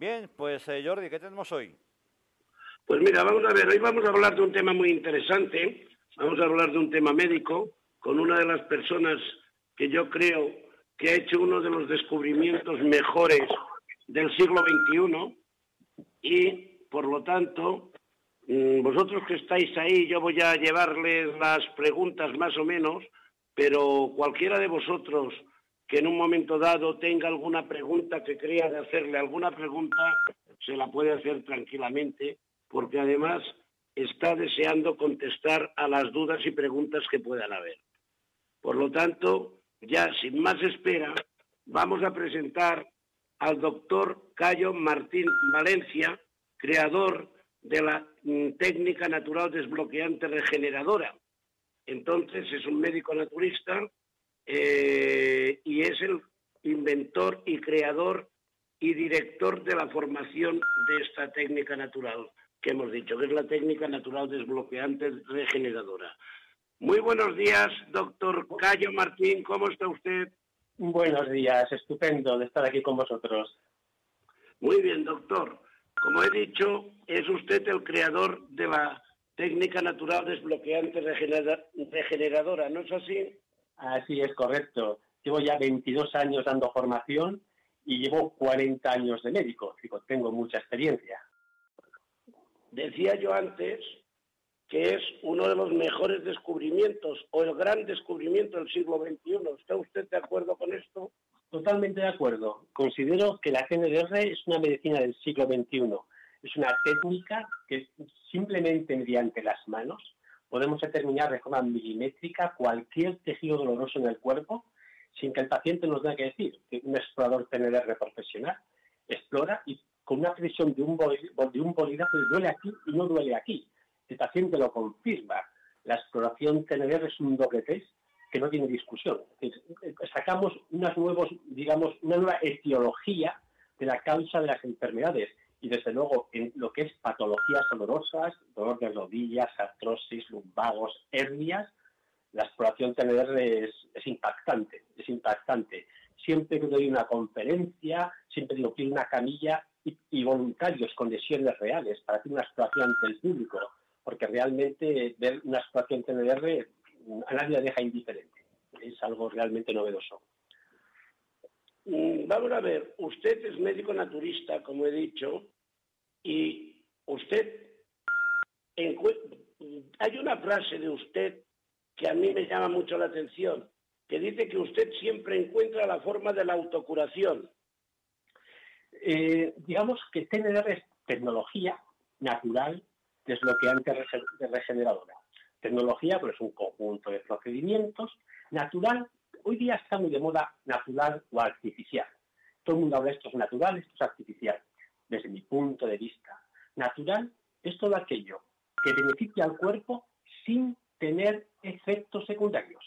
Bien, pues eh, Jordi, ¿qué tenemos hoy? Pues mira, vamos a ver, hoy vamos a hablar de un tema muy interesante, vamos a hablar de un tema médico con una de las personas que yo creo que ha hecho uno de los descubrimientos mejores del siglo XXI y, por lo tanto, mm, vosotros que estáis ahí, yo voy a llevarles las preguntas más o menos, pero cualquiera de vosotros que en un momento dado tenga alguna pregunta, que crea de hacerle alguna pregunta, se la puede hacer tranquilamente porque además está deseando contestar a las dudas y preguntas que puedan haber. Por lo tanto, ya sin más espera, vamos a presentar al doctor Cayo Martín Valencia, creador de la mm, técnica natural desbloqueante regeneradora. Entonces es un médico naturista eh, y es el inventor y creador y director de la formación de esta técnica natural que hemos dicho, que es la técnica natural desbloqueante regeneradora. Muy buenos días, doctor Cayo Martín, ¿cómo está usted? Buenos días, estupendo de estar aquí con vosotros. Muy bien, doctor. Como he dicho, es usted el creador de la técnica natural desbloqueante regeneradora, ¿no es así? Así es, correcto. Llevo ya 22 años dando formación y llevo 40 años de médico, tengo mucha experiencia. Decía yo antes que es uno de los mejores descubrimientos o el gran descubrimiento del siglo XXI. ¿Está usted de acuerdo con esto? Totalmente de acuerdo. Considero que la GNR es una medicina del siglo XXI. Es una técnica que simplemente mediante las manos podemos determinar de forma milimétrica cualquier tejido doloroso en el cuerpo sin que el paciente nos tenga que decir un explorador TNR profesional explora y con una presión de un, de un bolígrafo duele aquí y no duele aquí. El paciente lo confirma. La exploración TNR es un doble test que no tiene discusión. Sacamos unas nuevos, digamos, una nueva etiología de la causa de las enfermedades y desde luego en lo que es patologías dolorosas, dolor de rodillas, artrosis, lumbagos, hernias, la exploración TNR es, impactante, es impactante. Siempre que doy una conferencia, siempre digo que una camilla y, voluntarios con lesiones reales para hacer una exploración ante el público, porque realmente ver una exploración TNR a nadie la deja indiferente. Es algo realmente novedoso. Mm, vamos a ver, usted es médico naturista, como he dicho, y usted hay una frase de usted que a mí me llama mucho la atención, que dice que usted siempre encuentra la forma de la autocuración. Eh, digamos que TNR es tecnología natural desbloqueante regeneradora. Tecnología pues, es un conjunto de procedimientos. Natural, hoy día está muy de moda natural o artificial. Todo el mundo habla de esto es natural, esto es artificial. Desde mi punto de vista, natural es todo aquello que beneficia al cuerpo sin tener efectos secundarios.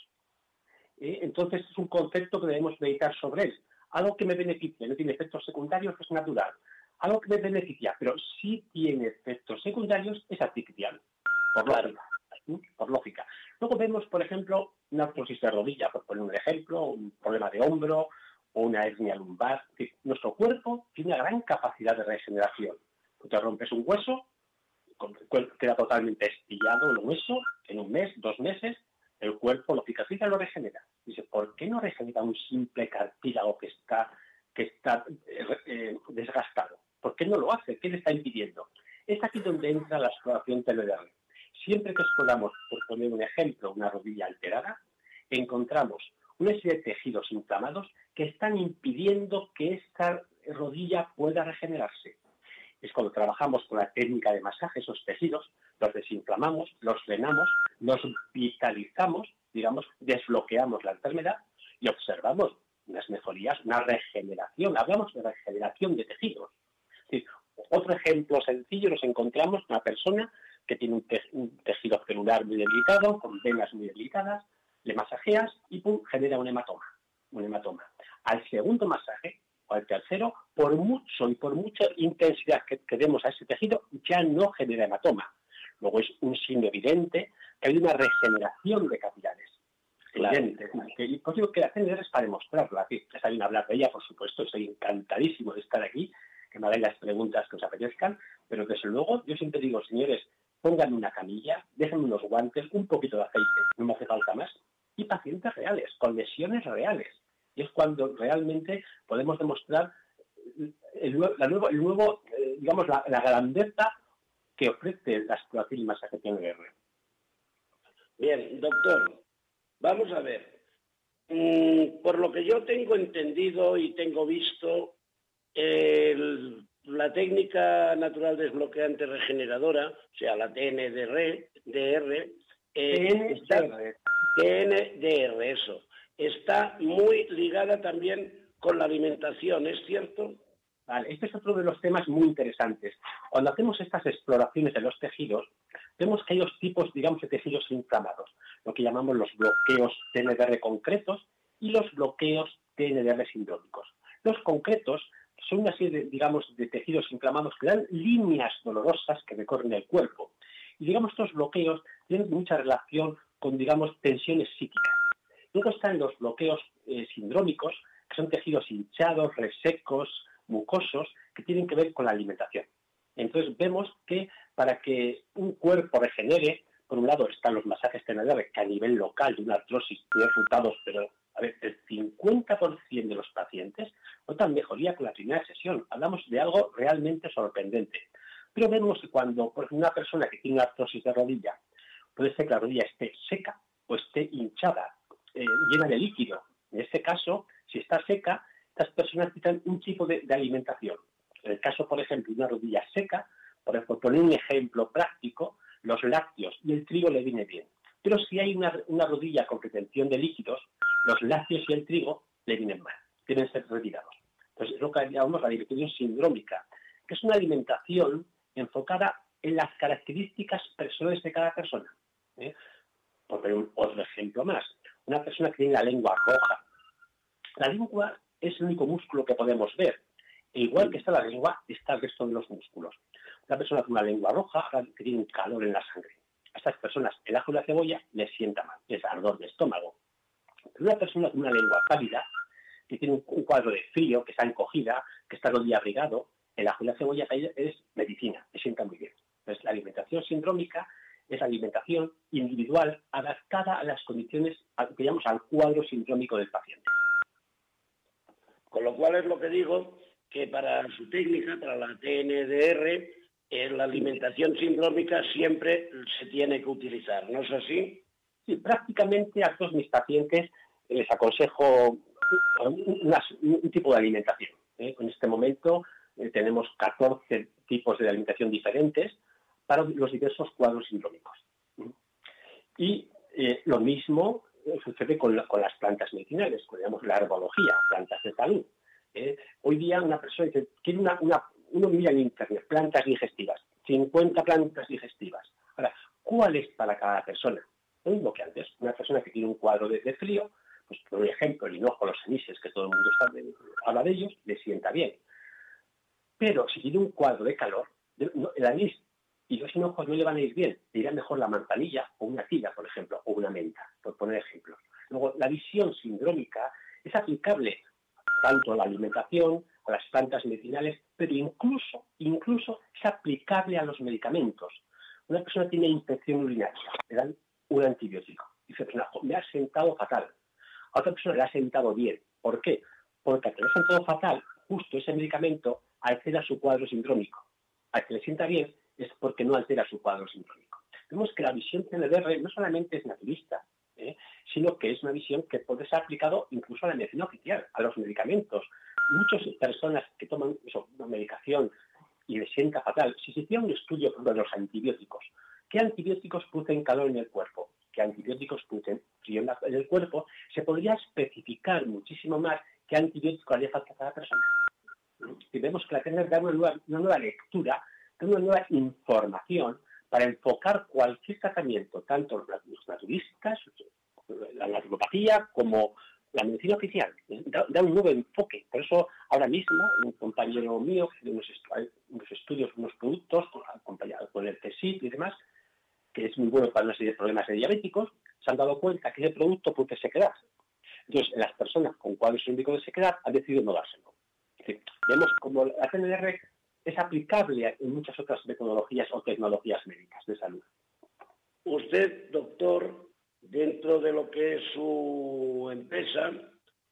Eh, entonces es un concepto que debemos meditar sobre él algo que me beneficia, no tiene efectos secundarios, es natural. Algo que me beneficia, pero sí tiene efectos secundarios, es artificial, por Por lógica. Luego vemos, por ejemplo, una artrosis de rodilla, por poner un ejemplo, un problema de hombro o una hernia lumbar. nuestro cuerpo tiene una gran capacidad de regeneración. Tú te rompes un hueso, queda totalmente estillado el hueso en un mes, dos meses, el cuerpo lo cicatriza y lo regenera. Dice, ¿por qué no regenera un simple cartílago que está, que está eh, eh, desgastado? ¿Por qué no lo hace? ¿Qué le está impidiendo? Es aquí donde entra la exploración TNR. Siempre que exploramos, por poner un ejemplo, una rodilla alterada, encontramos una serie de tejidos inflamados que están impidiendo que esta rodilla pueda regenerarse. Es cuando trabajamos con la técnica de masaje esos tejidos, los desinflamamos, los drenamos, los vitalizamos, digamos, desbloqueamos la enfermedad y observamos unas mejorías, una regeneración. Hablamos de regeneración de tejidos. otro ejemplo sencillo, nos encontramos una persona que tiene un, tejido celular muy debilitado, con venas muy debilitadas, le masajeas y pum, genera un hematoma. Un hematoma. Al segundo masaje, o al tercero, por mucho y por mucha intensidad que, que demos a ese tejido, ya no genera hematoma. Luego es un signo evidente que hay una regeneración de capilares. Evidente. Y digo que la CNR es para demostrarlo. Aquí está bien hablar de ella, por supuesto. Estoy encantadísimo de estar aquí. que me hagan las preguntas que os apetezcan, pero desde luego yo siempre digo, señores, pónganme una camilla, déjenme unos guantes, un poquito de aceite, no me hace falta más, y pacientes reales, con lesiones reales. Y es cuando realmente podemos demostrar el, la nuevo, el eh, digamos, la, grandeza que ofrece la exploración y masaje. Bien, doctor, vamos a ver. Mm, por lo que yo tengo entendido y tengo visto, la técnica natural desbloqueante regeneradora, o sea, la TNDR, DR, eh, TNDR, eso, está muy ligada también con la alimentación, ¿es cierto? Vale, este es otro de los temas muy interesantes. Cuando hacemos estas exploraciones de los tejidos, vemos que hay dos tipos, digamos, de tejidos inflamados, lo que llamamos los bloqueos TNDR concretos y los bloqueos TNDR sindrómicos. Los concretos son una serie, de, digamos, de tejidos inflamados que dan líneas dolorosas que recorren el cuerpo. Y, digamos, estos bloqueos tienen mucha relación con, digamos, tensiones psíquicas. Luego están los bloqueos eh, sindrómicos, que son tejidos hinchados, resecos, mucosos, que tienen que ver con la alimentación. Entonces vemos que para que un cuerpo regenere, por un lado están los masajes TNR, que a nivel local de una artrosis tiene resultados, pero a ver, el 50% de los pacientes notan mejoría con la primera sesión. Hablamos de algo realmente sorprendente. Pero vemos que cuando por una persona que tiene una artrosis de rodilla, puede ser que la rodilla esté seca o esté hinchada, eh, llena de líquido. En este caso, si está seca, estas personas necesitan un tipo de, alimentación. En el caso, por ejemplo, de una rodilla seca, por ejemplo, poner un ejemplo práctico, los lácteos y el trigo le viene bien. Pero si hay una, rodilla con retención de líquidos, los lácteos y el trigo le vienen mal, deben ser retirados. Entonces, es lo que llamamos la alimentación sindrómica, que es una alimentación enfocada en las características personales de cada persona. ¿eh? Por poner otro ejemplo más, una persona que tiene la lengua roja. La lengua es el único músculo que podemos ver. E igual que está la lengua, está el resto de los músculos. Una persona con una lengua roja que tiene un calor en la sangre. A estas personas el ajo y la cebolla les sienta mal, es ardor de estómago. Una persona con una lengua pálida, que tiene un, cuadro de frío, que está encogida, que está todo el día abrigado, el ajo y la cebolla es medicina, le sienta muy bien. Entonces, la alimentación sindrómica es alimentación individual adaptada a las condiciones, que llamamos al cuadro sindrómico del paciente. Con lo cual es lo que digo, que para su técnica, para la TNDR, en la alimentación sindrómica siempre se tiene que utilizar, ¿no es así? Sí, prácticamente a todos mis pacientes les aconsejo un, tipo de alimentación. ¿eh? En este momento eh, tenemos 14 tipos de alimentación diferentes para los diversos cuadros sindrómicos. Y eh, lo mismo sucede con, con, las plantas medicinales, con la herbología, plantas de salud. Hoy día una persona dice, quiere una, uno mira en internet, plantas digestivas, 50 plantas digestivas. Ahora, ¿cuál es para cada persona? Lo mismo que antes, una persona que tiene un cuadro de, frío, pues por ejemplo, el hinojo, los anises, que todo el mundo habla de ellos, le sienta bien. Pero si tiene un cuadro de calor, el anís y los hinojos no le van a ir bien, le irá mejor la manzanilla o una tila, por ejemplo, o una menta, por poner ejemplos. Luego, la visión sindrómica es aplicable tanto a la alimentación, a las plantas medicinales, pero incluso, incluso es aplicable a los medicamentos. Una persona tiene infección urinaria, un antibiótico. Dice, me ha sentado fatal. A otra persona le ha sentado bien. ¿Por qué? Porque al que le ha sentado fatal, justo ese medicamento altera su cuadro sindrómico. Al que le sienta bien, es porque no altera su cuadro sindrómico. Vemos que la visión TNDR no solamente es naturista, ¿eh? sino que es una visión que puede ser aplicado incluso a la medicina oficial, a los medicamentos. Muchas personas que toman una medicación y les sienta fatal, si se hiciera un estudio de los antibióticos, ¿qué antibióticos producen calor en el cuerpo? ¿Qué antibióticos producen frío en el cuerpo? Se podría especificar muchísimo más qué antibiótico haría falta a cada persona. Y vemos que la TNDR da una nueva lectura una nueva información para enfocar cualquier tratamiento, tanto los naturistas, la naturopatía, como la medicina oficial. Da, un nuevo enfoque. Por eso, ahora mismo, un compañero mío que unos, unos estudios, unos productos, acompañado con el CSIP y demás, que es muy bueno para una serie de problemas de diabéticos, se han dado cuenta que ese producto puede sequedad. Entonces, las personas con cuadros síndromos de sequedad han decidido no dárselo. vemos como la TNR es aplicable en muchas otras metodologías o tecnologías médicas de salud. Usted, doctor, dentro de lo que es su empresa,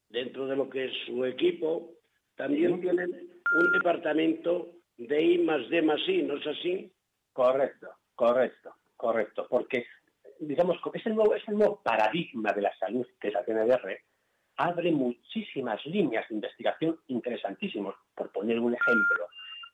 dentro de lo que es su equipo, también tienen un departamento de I más D más I, ¿no es así? Correcto, correcto, correcto, porque digamos es el nuevo, es el nuevo paradigma de la salud que es la TNDR, abre muchísimas líneas de investigación interesantísimas. Por poner un ejemplo,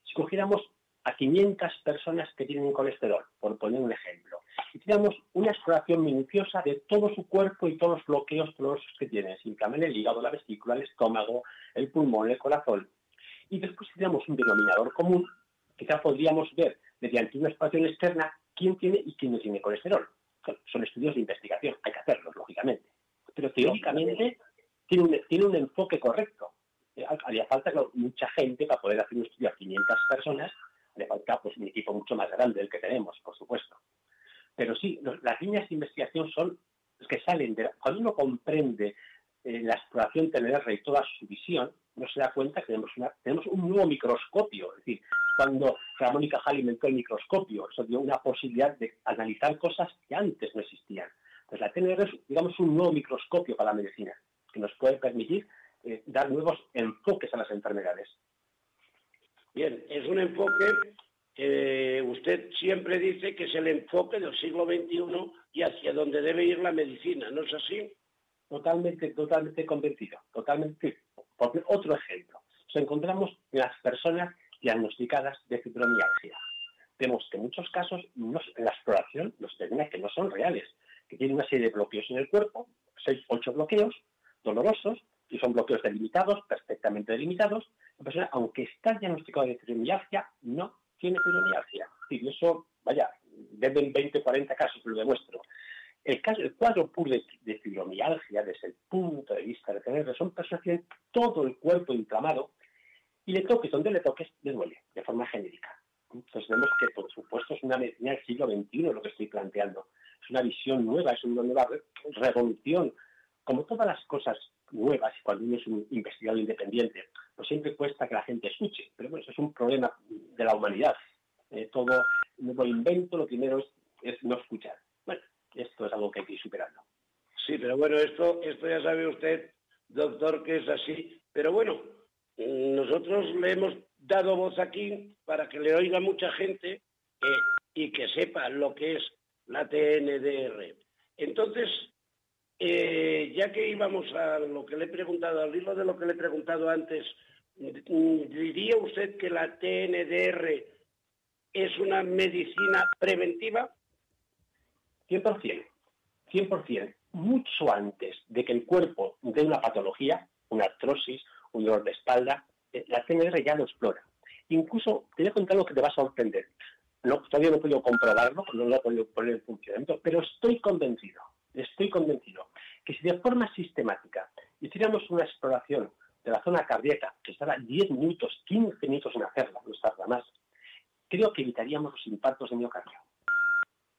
si cogiéramos a 500 personas que tienen colesterol, por poner un ejemplo, y tuviéramos una exploración minuciosa de todo su cuerpo y todos los bloqueos dolorosos que tienen, se inflaman el hígado, la vesícula, el estómago, el pulmón, el corazón, y después tuviéramos un denominador común, quizá podríamos ver mediante una exploración externa quién tiene y quién no tiene colesterol. Son estudios de investigación, hay que hacerlos, lógicamente. Pero teóricamente tiene un, tiene un enfoque correcto. Eh, haría falta mucha gente para poder hacer un estudio a 500 personas, haría falta pues, un equipo mucho más grande del que tenemos, por supuesto. Pero sí, las líneas de investigación son las que salen de... Cuando uno comprende eh, la exploración TNR y toda su visión, no se da cuenta que tenemos, una, tenemos un nuevo microscopio. Es decir, cuando Ramón y Cajal inventó el microscopio, eso dio una posibilidad de analizar cosas que antes no existían. Pues la TNR es, digamos, un nuevo microscopio para la medicina que nos puede permitir eh, dar nuevos enfoques a las enfermedades. Bien, es un enfoque que usted siempre dice que es el enfoque del siglo XXI y hacia donde debe ir la medicina, ¿no es así? Totalmente, totalmente convencido, totalmente. Porque otro ejemplo, nos encontramos en las personas diagnosticadas de fibromialgia. Vemos que en muchos casos en la exploración nos determina que no son reales, que tienen una serie de bloqueos en el cuerpo, seis, ocho bloqueos, dolorosos y son bloqueos delimitados, perfectamente delimitados. La persona, aunque está diagnosticado de fibromialgia, no tiene fibromialgia. Y eso, vaya, desde 20 40 casos lo demuestro. El, caso, el cuadro puro de, fibromialgia, desde el punto de vista de tener, son personas que tienen todo el cuerpo inflamado y le toques donde le toques, le duele, de forma genérica. Entonces vemos que, por supuesto, es una medicina del siglo XXI lo que estoy planteando. Es una visión nueva, es una nueva revolución como todas las cosas nuevas, y cuando uno es un investigador independiente, pues siempre cuesta que la gente escuche, pero bueno, eso es un problema de la humanidad. Eh, todo nuevo invento, lo primero es, no escuchar. Bueno, esto es algo que hay que ir superando. Sí, pero bueno, esto, esto ya sabe usted, doctor, que es así. Pero bueno, nosotros le hemos dado voz aquí para que le oiga mucha gente eh, y que sepa lo que es la TNDR. Entonces, eh, ya que íbamos a lo que le he preguntado, al hilo de lo que le he preguntado antes, ¿diría usted que la TNDR es una medicina preventiva? 100%, 100%. Mucho antes de que el cuerpo dé una patología, una artrosis, un dolor de espalda, eh, la TNDR ya lo explora. Incluso te voy a contar algo que te va a sorprender. Todavía no he podido comprobarlo, no lo he podido poner en funcionamiento, pero estoy convencido estoy convencido que si de forma sistemática hiciéramos una exploración de la zona cardíaca, que estará 10 minutos, 15 minutos en hacerla, no tarda más, creo que evitaríamos los impactos de miocardio.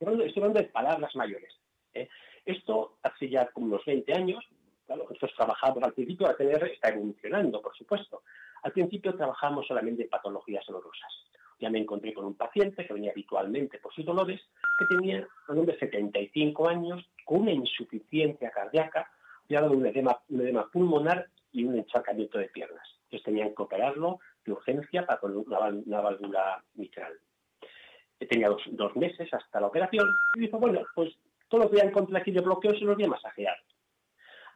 Estoy hablando de palabras mayores. ¿eh? Esto hace ya como unos 20 años, claro, nosotros trabajamos al principio, la TNR está evolucionando, por supuesto. Al principio trabajamos solamente en patologías dolorosas. Ya me encontré con un paciente que venía habitualmente por sus dolores, que tenía un hombre de 75 años, con una insuficiencia cardíaca, ya un edema, un edema pulmonar y un encharcamiento de piernas. Entonces tenían que operarlo de urgencia para poner una, válvula mitral. Tenía dos, meses hasta la operación y dijo, bueno, pues todo lo que voy a encontrar aquí de bloqueo se lo voy a masajear.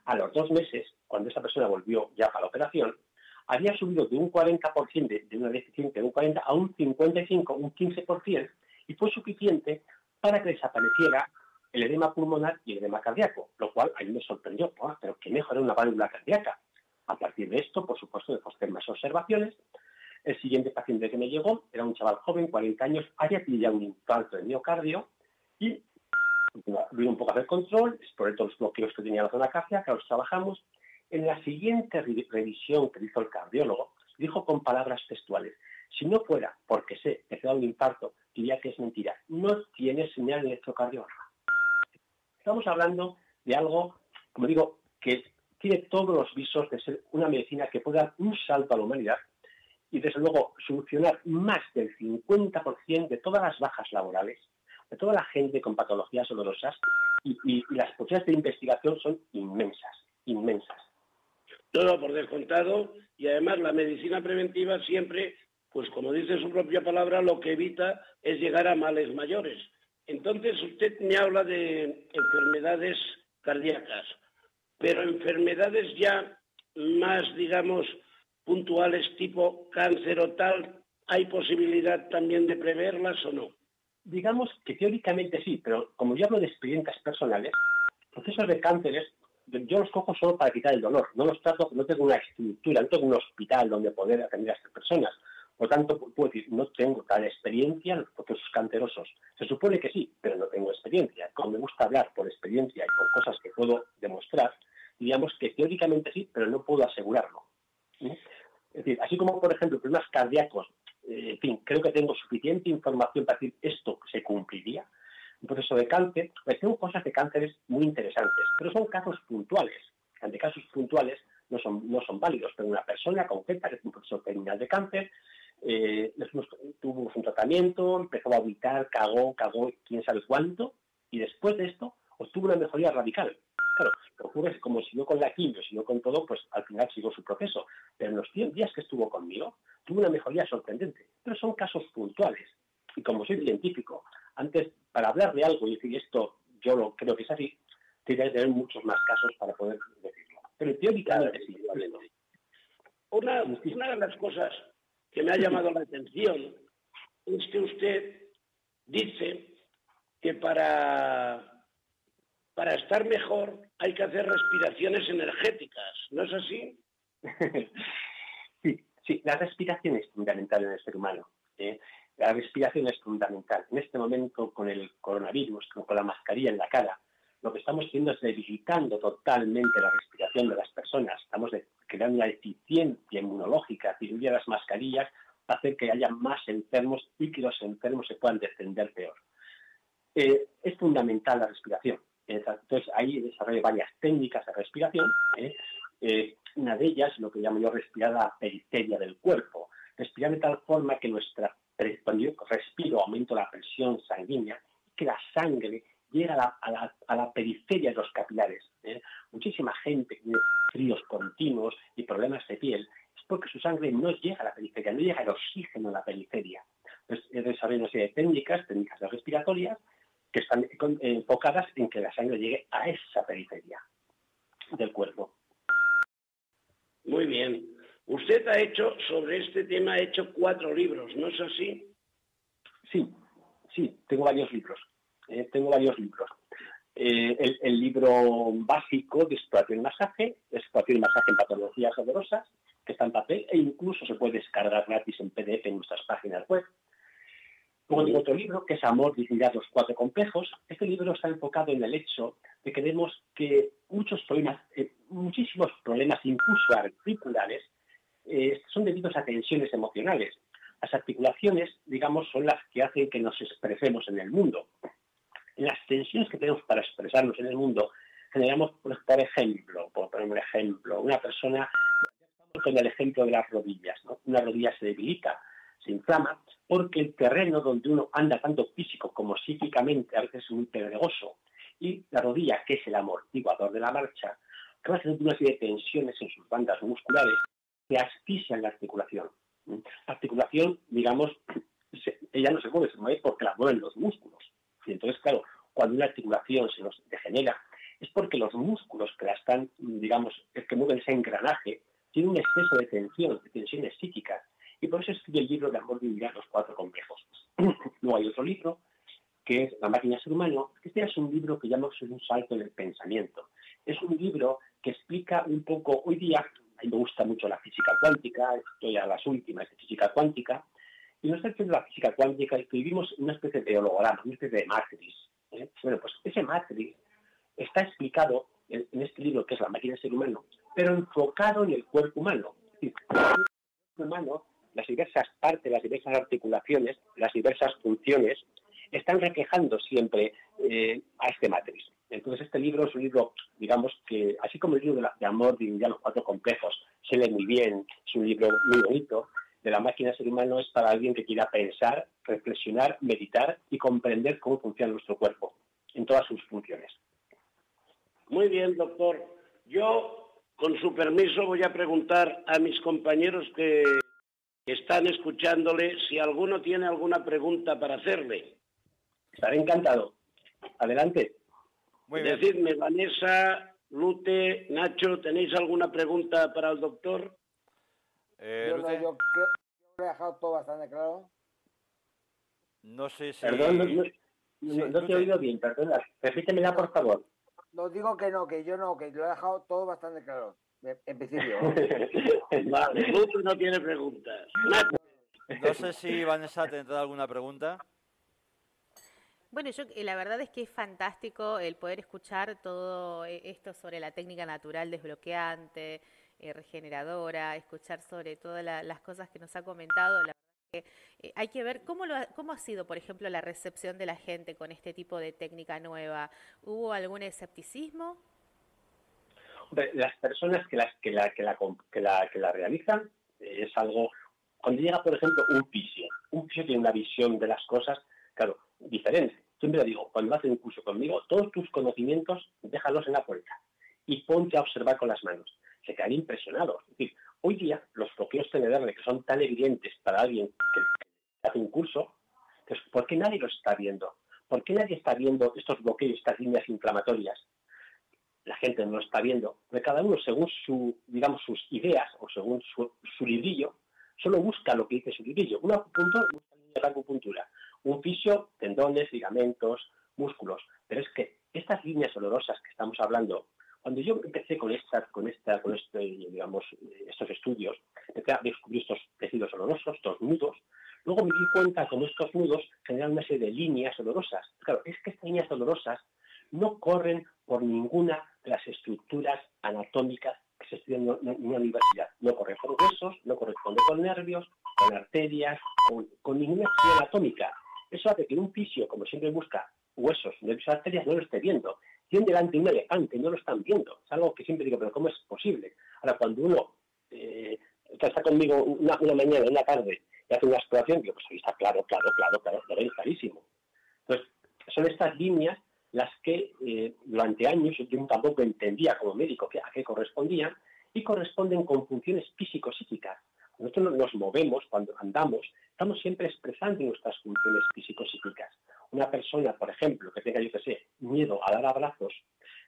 A los dos meses, cuando esa persona volvió ya para la operación, había subido de un 40% de, de una deficiencia de un 40 a un 55, un 15%, y fue suficiente para que desapareciera el edema pulmonar y el edema cardíaco, lo cual a mí me sorprendió, pero que mejoré una válvula cardíaca. A partir de esto, por supuesto, de hacer más observaciones, el siguiente paciente que me llegó era un chaval joven, 40 años, había tenido un infarto de miocardio y vino un poco a hacer control, exploré todos los bloqueos que tenía la zona cardíaca, los trabajamos en la siguiente revisión que hizo el cardiólogo, dijo con palabras textuales, si no fuera porque sé que se da un infarto, diría que es mentira. No tiene señal electrocardiograma. Estamos hablando de algo, como digo, que tiene todos los visos de ser una medicina que pueda dar un salto a la humanidad y desde luego solucionar más del 50% de todas las bajas laborales, toda la gente con patologías dolorosas y, y las posibilidades de investigación son inmensas, inmensas. Todo por descontado y además la medicina preventiva siempre, pues como dice su propia palabra, lo que evita es llegar a males mayores. Entonces usted me habla de enfermedades cardíacas, pero enfermedades ya más, digamos, puntuales tipo cáncer o tal, ¿hay posibilidad también de preverlas o no? Digamos que teóricamente sí, pero como yo hablo de experiencias personales, procesos de cánceres yo los cojo solo para quitar el dolor, no los trato, no tengo una estructura, no tengo un hospital donde poder atender a estas personas. Por tanto, puedo decir, no tengo tal experiencia en los procesos cancerosos. Se supone que sí, pero no tengo experiencia. Como me gusta hablar por experiencia y por cosas que puedo demostrar, diríamos que teóricamente sí, pero no puedo asegurarlo. Es decir, así como, por ejemplo, problemas cardíacos, en fin, creo que tengo suficiente información para decir esto se cumpliría, un proceso de cáncer, pues tengo cosas de cánceres muy interesantes, pero son casos puntuales. Ante casos puntuales no son, no son válidos, pero una persona concreta que es un proceso terminal de cáncer, eh, tuvo un tratamiento, empezó a habitar, cagó, cagó, quién sabe cuánto, y después de esto obtuvo una mejoría radical. Claro, lo ocurre es como si no con la quimio, si no con todo, pues al final siguió su proceso. Pero en los 100 días que estuvo conmigo, tuvo una mejoría sorprendente. Pero son casos puntuales. Y como soy científico, antes, para hablar de algo y decir esto, yo lo creo que es así, tiene que tener muchos más casos para poder decirlo. Pero teóricamente sí, Una, una de las cosas que me ha llamado la atención es que usted dice que para, para estar mejor hay que hacer respiraciones energéticas, ¿no es así? sí, sí, la respiración es fundamental en el ser humano. ¿eh? La respiración es fundamental. En este momento, con el coronavirus, con la mascarilla en la cara, lo que estamos haciendo es debilitando totalmente la respiración de las personas. Estamos creando una deficiencia inmunológica, cirugía de las mascarillas, para hacer que haya más enfermos y que los enfermos se puedan defender peor. Eh, es fundamental la respiración. Entonces, ahí desarrollo varias técnicas de respiración. ¿eh? Eh, una de ellas, lo que llamo yo respirar la periferia del cuerpo. Respirar de tal forma que nuestra cuando yo respiro aumento la presión sanguínea, que la sangre llega a la, periferia de los capilares. ¿eh? Muchísima gente que tiene fríos continuos y problemas de piel es porque su sangre no llega a la periferia, no llega el oxígeno a la periferia. Entonces, he desarrollado una serie de técnicas, técnicas respiratorias, que están enfocadas en que la sangre llegue a esa periferia del cuerpo. Muy bien. Usted ha hecho, sobre este tema, ha hecho cuatro libros, ¿no es así? Sí, sí, tengo varios libros. Eh, tengo varios libros. Eh, el, libro básico de exploración y masaje, exploración y masaje en patologías dolorosas, que está en papel e incluso se puede descargar gratis en PDF en nuestras páginas web. Luego tengo otro libro que es Amor, Dignidad, los cuatro complejos. Este libro está enfocado en el hecho de que vemos que muchos problemas, eh, muchísimos problemas, incluso articulares, eh, son debidos a tensiones emocionales. Las articulaciones, digamos, son las que hacen que nos expresemos en el mundo. Las tensiones que tenemos para expresarnos en el mundo generamos, por ejemplo, por poner un ejemplo, una persona, con el ejemplo de las rodillas, una rodilla se debilita, se inflama, porque el terreno donde uno anda tanto físico como psíquicamente a veces es muy pedregoso, y la rodilla, que es el amortiguador de la marcha, que va a una serie de tensiones en sus bandas musculares que asfixian la articulación. La articulación, digamos, ella no se mueve, se mueve porque la mueven los músculos. Y entonces, claro, cuando una articulación se nos degenera, es porque los músculos que la están, digamos, que mueven ese engranaje, tienen un exceso de tensión, de tensiones psíquicas. Y por eso escribe el libro de Amor de los cuatro complejos. Luego hay otro libro, que es La máquina ser humano. Este es un libro que llamamos un salto en el pensamiento. Es un libro que explica un poco, hoy día a mí me gusta mucho la física cuántica, estoy a las últimas de física cuántica, y no está la física cuántica y que vivimos una especie de holograma, una especie de matrix. ¿eh? Bueno, pues ese matrix está explicado en, este libro que es La máquina del ser humano, pero enfocado en el cuerpo humano. Es decir, el cuerpo humano, las diversas partes, las diversas articulaciones, las diversas funciones, están reflejando siempre eh, a este matriz. Entonces este libro es un libro, digamos que, así como el libro de, amor de los cuatro complejos, se lee muy bien, es un libro muy bonito, de la máquina ser humano es para alguien que quiera pensar, reflexionar, meditar y comprender cómo funciona nuestro cuerpo en todas sus funciones. Muy bien, doctor. Yo, con su permiso, voy a preguntar a mis compañeros que están escuchándole si alguno tiene alguna pregunta para hacerle. Estaré encantado. Adelante. Muy bien. Decidme, Vanessa, Lute, Nacho, ¿tenéis alguna pregunta para el doctor? Eh, yo, no, yo, he dejado todo bastante claro. No sé si... Perdón, no, te he oído bien, perdón. Repítemela, por favor. No digo que no, que yo no, que lo he dejado todo bastante claro. En principio. vale, no tiene preguntas. No sé si Vanessa tendrá alguna pregunta. Bueno, yo eh, la verdad es que es fantástico el poder escuchar todo eh, esto sobre la técnica natural desbloqueante, eh, regeneradora, escuchar sobre todas las cosas que nos ha comentado. La verdad es que hay que ver cómo, lo cómo ha sido, por ejemplo, la recepción de la gente con este tipo de técnica nueva. ¿Hubo algún escepticismo? Las personas que, las, la, que, la, que, la, realizan es algo... Cuando llega, por ejemplo, un fisio, un fisio tiene una visión de las cosas, claro, diferente. Siempre digo, cuando haces un curso conmigo, todos tus conocimientos déjalos en la puerta y ponte a observar con las manos. Se quedan impresionados. Es decir, hoy día los bloqueos TNDR que son tan evidentes para alguien que hace un curso, pues, ¿por qué nadie los está viendo? ¿Por qué nadie está viendo estos bloqueos, estas líneas inflamatorias? La gente no está viendo, porque cada uno según su, digamos, sus ideas o según su, librillo, solo busca lo que dice su librillo. Un acupuntor busca la acupuntura un fisio, tendones, ligamentos, músculos. Pero es que estas líneas olorosas que estamos hablando, cuando yo empecé con esta, con esta, con este, digamos, estos estudios, empecé a descubrir estos tejidos olorosos, estos nudos, luego me di cuenta que estos nudos generan una serie de líneas olorosas. Claro, es que estas líneas olorosas no corren por ninguna de las estructuras anatómicas que se estudian en una universidad. No corren por huesos, no corresponde con nervios, con arterias, con, con ninguna estructura anatómica. Eso hace que un fisio, como siempre busca huesos, nervios, arterias, no lo esté viendo. Tiene delante un elefante, no lo están viendo. Es algo que siempre digo, pero ¿cómo es posible? Ahora, cuando uno eh, está conmigo una, mañana, una tarde, y hace una exploración, digo, pues ahí está claro, claro, claro, claro, lo clarísimo. Entonces, son estas líneas las que eh, durante años yo tampoco entendía como médico a qué correspondían y corresponden con funciones físico-psíquicas. Nosotros nos movemos cuando andamos, estamos siempre expresando nuestras funciones físico-psíquicas. Una persona, por ejemplo, que tenga, yo que sé, miedo a dar abrazos,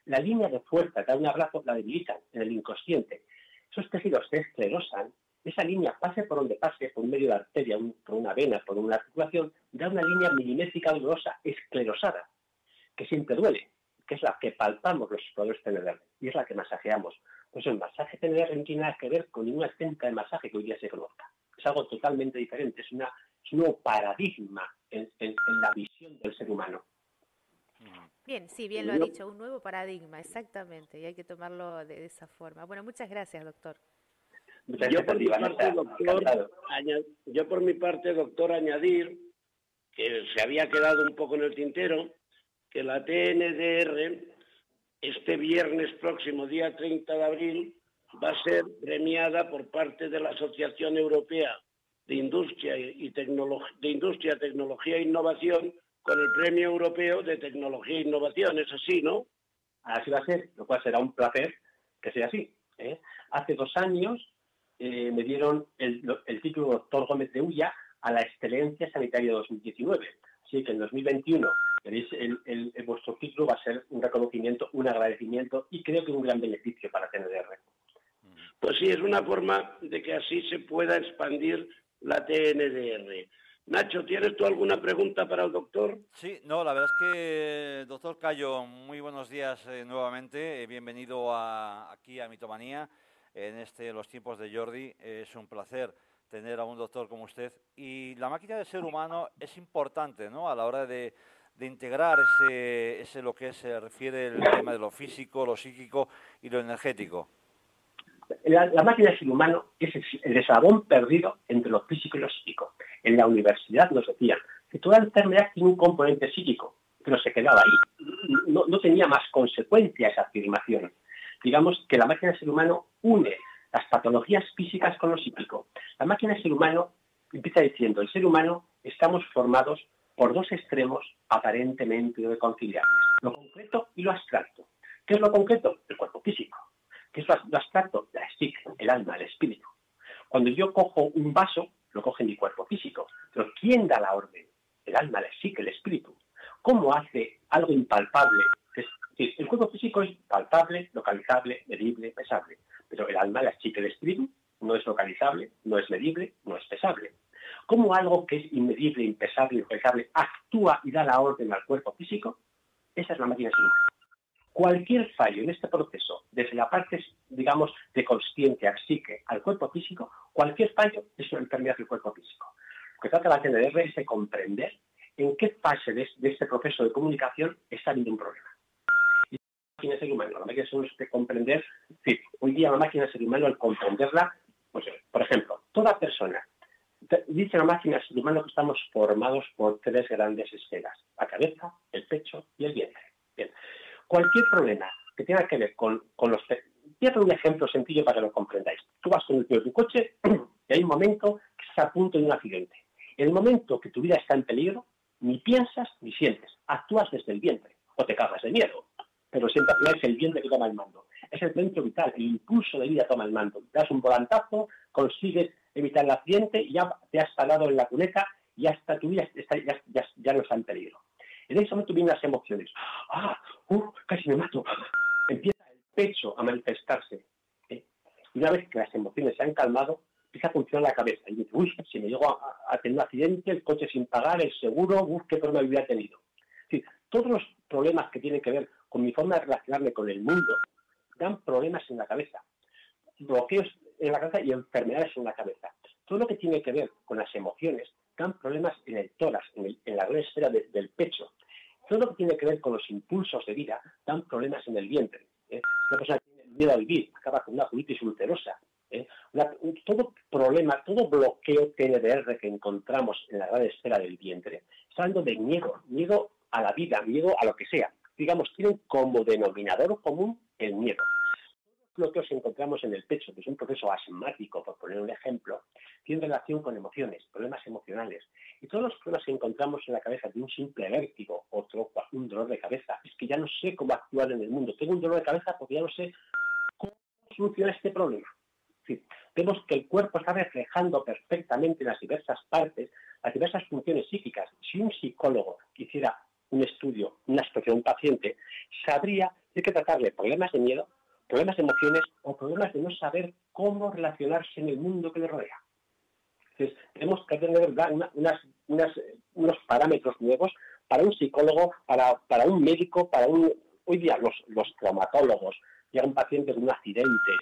la línea de fuerza que da un abrazo la debilitan en el inconsciente. Esos tejidos se esclerosan, esa línea, pase por donde pase, por medio de arteria, por una vena, por una articulación, da una línea milimétrica dolorosa, esclerosada, que siempre duele, que es la que palpamos los exploradores TNR y es la que masajeamos. Pues el masaje TNR no tiene nada que ver con ninguna técnica de masaje que hoy día se conozca. Es algo totalmente diferente, es, una, un nuevo paradigma en, la visión del ser humano. Bien, sí, bien lo ha dicho, un nuevo paradigma, exactamente, y hay que tomarlo de, esa forma. Bueno, muchas gracias, doctor. yo, por mi parte, doctor yo por mi parte, doctor, añadir que se había quedado un poco en el tintero, que la TNDR este viernes próximo, día 30 de abril, va a ser premiada por parte de la Asociación Europea de Industria y Tecnología e Innovación con el Premio Europeo de Tecnología e Innovación. Es así, ¿no? Así va a ser, lo cual será un placer que sea así. ¿eh? Hace dos años eh, me dieron el, el, título Doctor Gómez de Ulla a la Excelencia Sanitaria 2019. Así que en 2021 veréis el, el, vuestro título va a ser un reconocimiento, un agradecimiento y creo que un gran beneficio para TNDR. Pues sí, es una forma de que así se pueda expandir la TNDR. Nacho, ¿tienes tú alguna pregunta para el doctor? Sí, no, la verdad es que, doctor Cayo, muy buenos días eh, nuevamente. Eh, bienvenido aquí a Mitomanía en este los tiempos de Jordi. es un placer tener a un doctor como usted. Y la máquina del ser humano es importante, ¿no? A la hora de, de integrar ese, ese, lo que se refiere el tema de lo físico, lo psíquico y lo energético. La, máquina del ser humano es el, eslabón perdido entre lo físico y lo psíquico. En la universidad nos decían que toda enfermedad tiene un componente psíquico, pero se quedaba ahí. No, no tenía más consecuencia esa afirmación. Digamos que la máquina del ser humano une las patologías físicas con lo psíquico. La máquina del ser humano empieza diciendo, el ser humano estamos formados por dos extremos aparentemente irreconciliables, lo concreto y lo abstracto. ¿Qué es lo concreto? El cuerpo físico. ¿Qué es lo abstracto? La psique, el alma, el espíritu. Cuando yo cojo un vaso, lo coge mi cuerpo físico. Pero ¿quién da la orden? El alma, la psique, el espíritu. ¿Cómo hace algo impalpable? El cuerpo físico es palpable, localizable, medible, pesable. Pero el alma, la psique, el espíritu no es localizable, no es medible, no es pesable. ¿Cómo algo que es inmedible, impesable, localizable actúa y da la orden al cuerpo físico? Esa es la máquina humana. Cualquier fallo en este proceso, desde la parte, digamos, de consciencia, psique, al cuerpo físico, cualquier fallo es una enfermedad del cuerpo físico. Lo que trata la TNR es de comprender en qué fase de, este proceso de comunicación está habiendo un problema. Y la máquina ser humano, la máquina ser humano es de comprender, sí, hoy día la máquina ser humano, al comprenderla, pues, por ejemplo, toda persona, dice la máquina ser humano que estamos formados por tres grandes esferas, la cabeza, el pecho y el vientre. Bien. Cualquier problema que tenga que ver con, con los... Voy a un ejemplo sencillo para que lo comprendáis. Tú vas con tu coche y hay un momento que estás a punto de un accidente. En el momento que tu vida está en peligro, ni piensas ni sientes. Actúas desde el vientre o te cagas de miedo. Pero siempre es el vientre que toma el mando. Es el centro vital, el impulso de vida toma el mando. Das un volantazo, consigues evitar el accidente ya te has parado en la cuneta y hasta tu vida está, ya, ya, no está en peligro. En ese momento vienen las emociones. ¡Ah! ¡Uh! ¡Casi me mato! Empieza el pecho a manifestarse. ¿eh? Y una vez que las emociones se han calmado, empieza a funcionar la cabeza. Y dice, uy, si me llego a, tener un accidente, el coche sin pagar, el seguro, uf, qué probabilidad he tenido. todos los problemas que tienen que ver con mi forma de relacionarme con el mundo dan problemas en la cabeza. Bloqueos en la cabeza y enfermedades en la cabeza. Todo lo que tiene que ver con las emociones dan problemas en el tórax, en, la gran esfera del pecho. Todo lo que tiene que ver con los impulsos de vida dan problemas en el vientre. ¿eh? Una persona que tiene miedo a vivir acaba con una colitis ulcerosa. ¿eh? todo problema, todo bloqueo TNDR que encontramos en la gran esfera del vientre, está hablando de miedo, miedo a la vida, miedo a lo que sea. Digamos, tienen como denominador común el miedo. Lo que encontramos en el pecho, que es un proceso asmático, por poner un ejemplo, tiene relación con emociones, problemas emocionales. Y todos los problemas que encontramos en la cabeza de un simple vértigo, otro, un dolor de cabeza, es que ya no sé cómo actuar en el mundo. Tengo un dolor de cabeza porque ya no sé cómo solucionar este problema. vemos que el cuerpo está reflejando perfectamente las diversas partes, las diversas funciones psíquicas. Si un psicólogo hiciera un estudio, una situación de un paciente, sabría de qué tratarle problemas de miedo, problemas de emociones o problemas de no saber cómo relacionarse en el mundo que le rodea. Entonces, tenemos que tener unos parámetros nuevos para un psicólogo, para, para un médico, para un... Hoy día los, los traumatólogos, llega un paciente con un accidente,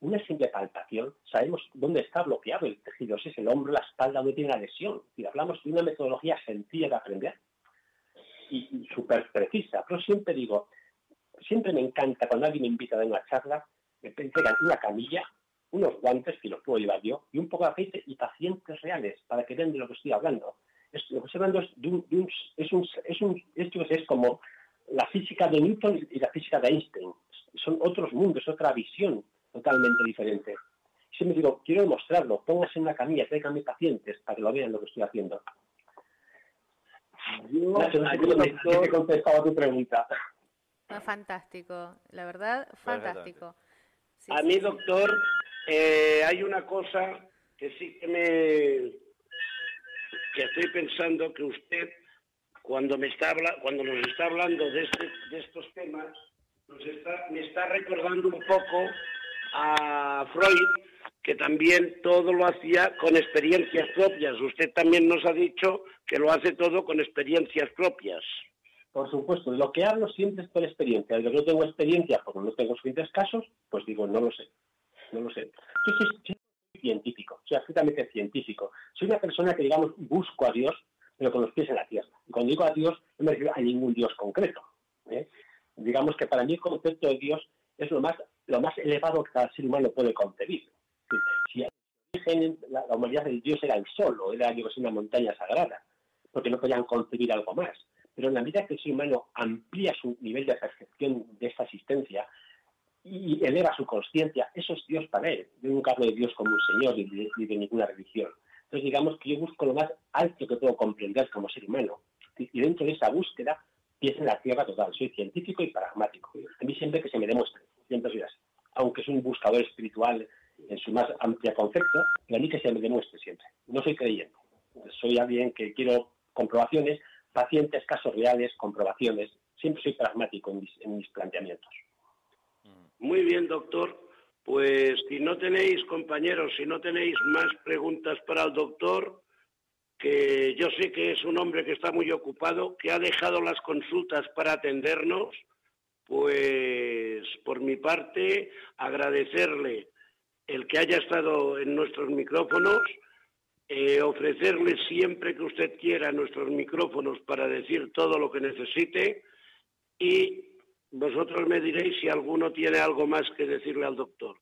una simple palpación, sabemos dónde está bloqueado el tejido, si es el hombro, la espalda, dónde tiene la lesión. Y hablamos de una metodología sencilla de aprender y, y súper precisa. Pero siempre digo, siempre me encanta cuando alguien me invita a dar una charla, me entregan una camilla, unos guantes que los puedo llevar yo, y un poco de aceite y pacientes reales para que vean de lo que estoy hablando. Es, lo que estoy hablando es, de un, es, un, es, un, es como la física de Newton y la física de Einstein. Son otros mundos, otra visión totalmente diferente. Siempre digo, quiero demostrarlo, póngase en una camilla, traigan mis pacientes para que lo vean lo que estoy haciendo. Yo, no sé he contestado a tu pregunta. Fantástico, la verdad, fantástico. a mí, doctor, eh, hay una cosa que sí que me que estoy pensando que usted cuando me está cuando nos está hablando de, este, de estos temas nos está, me está recordando un poco a Freud que también todo lo hacía con experiencias propias. Usted también nos ha dicho que lo hace todo con experiencias propias. Por supuesto, lo que hablo siempre es por experiencia. De que no tengo experiencia porque no tengo suficientes casos, pues digo, no lo sé. No lo sé. Yo soy, científico, soy absolutamente científico. Soy una persona que, digamos, busco a Dios, pero con los pies en la tierra. Y cuando digo a Dios, no me refiero a ningún Dios concreto. ¿eh? Digamos que para mí el concepto de Dios es lo más, lo más elevado que cada ser humano puede concebir. Si la, la humanidad del Dios era el sol, o era una montaña sagrada, porque no podían concebir algo más pero en la medida que el ser humano amplía su nivel de percepción de esta existencia, y eleva su conciencia, eso es Dios para él. Yo nunca hablo de Dios como un Señor ni de, ninguna religión. Entonces digamos que yo busco lo más alto que puedo comprender como ser humano. Y dentro de esa búsqueda pienso en la tierra total. Soy científico y pragmático. A mí siempre que se me demuestre, siempre soy así. Aunque es un buscador espiritual en su más amplia concepto, pero a mí que se me demuestre siempre. No soy creyente. Soy alguien que quiero comprobaciones, pacientes, casos reales, comprobaciones. Siempre soy pragmático en mis, en mis planteamientos. Muy bien, doctor. Pues si no tenéis, compañeros, si no tenéis más preguntas para el doctor, que yo sé que es un hombre que está muy ocupado, que ha dejado las consultas para atendernos, pues por mi parte agradecerle el que haya estado en nuestros micrófonos, eh, ofrecerle siempre que usted quiera nuestros micrófonos para decir todo lo que necesite y vosotros me diréis si alguno tiene algo más que decirle al doctor.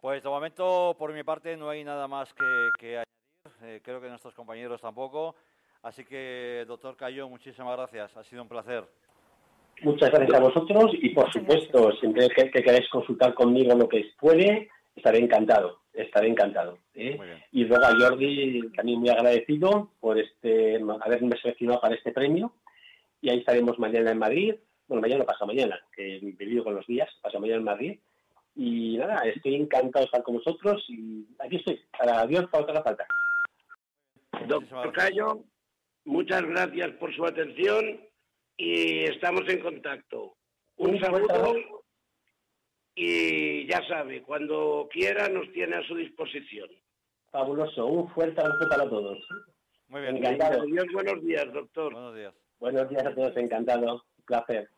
Pues de momento, por mi parte, no hay nada más que, añadir. Eh, creo que nuestros compañeros tampoco. Así que, doctor Cayo, muchísimas gracias. Ha sido un placer. Muchas gracias a vosotros y, por supuesto, siempre que, queráis consultar conmigo lo que puede, estaré encantado. Estaré encantado. ¿eh? Y luego a Jordi, también muy agradecido por este haberme seleccionado para este premio. Y ahí estaremos mañana en Madrid bueno, mañana pasa mañana, que he vivido con los días, pasa mañana en Madrid. Y nada, estoy encantado de estar con vosotros y aquí estoy, para Dios, para otra falta. Doctor Cayo, muchas gracias por su atención y estamos en contacto. Un, saludo y ya sabe, cuando quiera nos tiene a su disposición. Fabuloso, un fuerte abrazo para todos. Muy bien. Encantado. Dios, buenos días, doctor. Buenos días. Buenos días a todos, encantado. Un placer.